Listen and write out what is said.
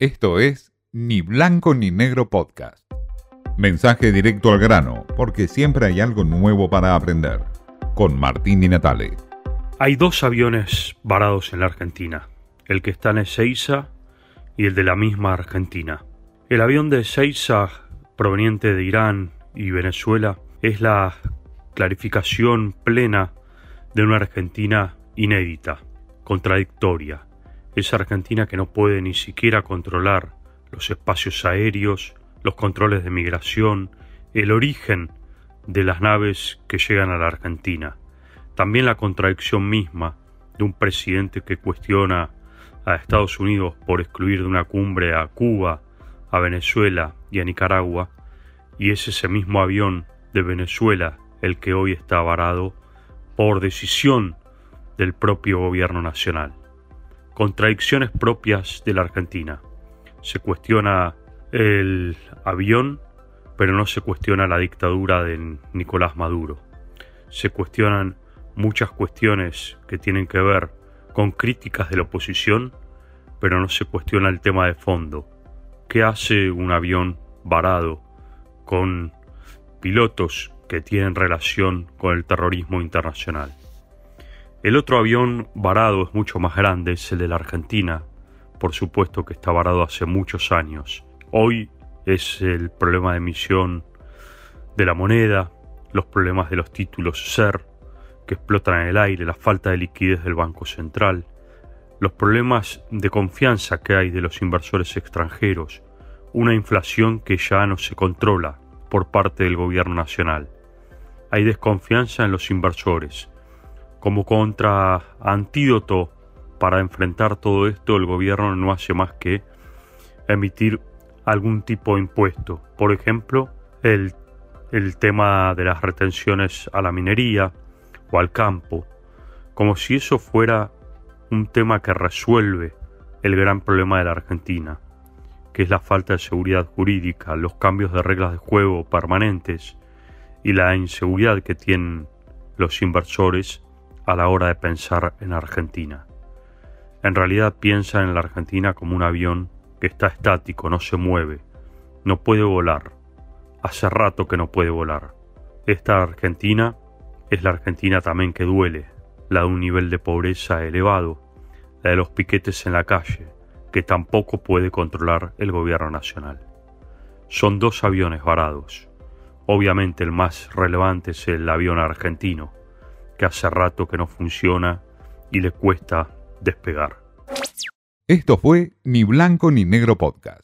Esto es Ni Blanco ni Negro Podcast. Mensaje directo al grano, porque siempre hay algo nuevo para aprender. Con Martín Di Natale. Hay dos aviones varados en la Argentina, el que está en Ezeiza y el de la misma Argentina. El avión de Ezeiza, proveniente de Irán y Venezuela, es la clarificación plena de una Argentina inédita, contradictoria. Esa Argentina que no puede ni siquiera controlar los espacios aéreos, los controles de migración, el origen de las naves que llegan a la Argentina. También la contradicción misma de un presidente que cuestiona a Estados Unidos por excluir de una cumbre a Cuba, a Venezuela y a Nicaragua, y es ese mismo avión de Venezuela el que hoy está varado por decisión del propio gobierno nacional. Contradicciones propias de la Argentina. Se cuestiona el avión, pero no se cuestiona la dictadura de Nicolás Maduro. Se cuestionan muchas cuestiones que tienen que ver con críticas de la oposición, pero no se cuestiona el tema de fondo. ¿Qué hace un avión varado con pilotos que tienen relación con el terrorismo internacional? El otro avión varado es mucho más grande, es el de la Argentina, por supuesto que está varado hace muchos años. Hoy es el problema de emisión de la moneda, los problemas de los títulos SER que explotan en el aire, la falta de liquidez del Banco Central, los problemas de confianza que hay de los inversores extranjeros, una inflación que ya no se controla por parte del gobierno nacional. Hay desconfianza en los inversores, como contra antídoto para enfrentar todo esto, el gobierno no hace más que emitir algún tipo de impuesto. Por ejemplo, el, el tema de las retenciones a la minería o al campo, como si eso fuera un tema que resuelve el gran problema de la Argentina, que es la falta de seguridad jurídica, los cambios de reglas de juego permanentes y la inseguridad que tienen los inversores a la hora de pensar en Argentina. En realidad piensa en la Argentina como un avión que está estático, no se mueve, no puede volar. Hace rato que no puede volar. Esta Argentina es la Argentina también que duele, la de un nivel de pobreza elevado, la de los piquetes en la calle, que tampoco puede controlar el gobierno nacional. Son dos aviones varados. Obviamente el más relevante es el avión argentino, que hace rato que no funciona y le cuesta despegar. Esto fue Ni Blanco ni Negro Podcast.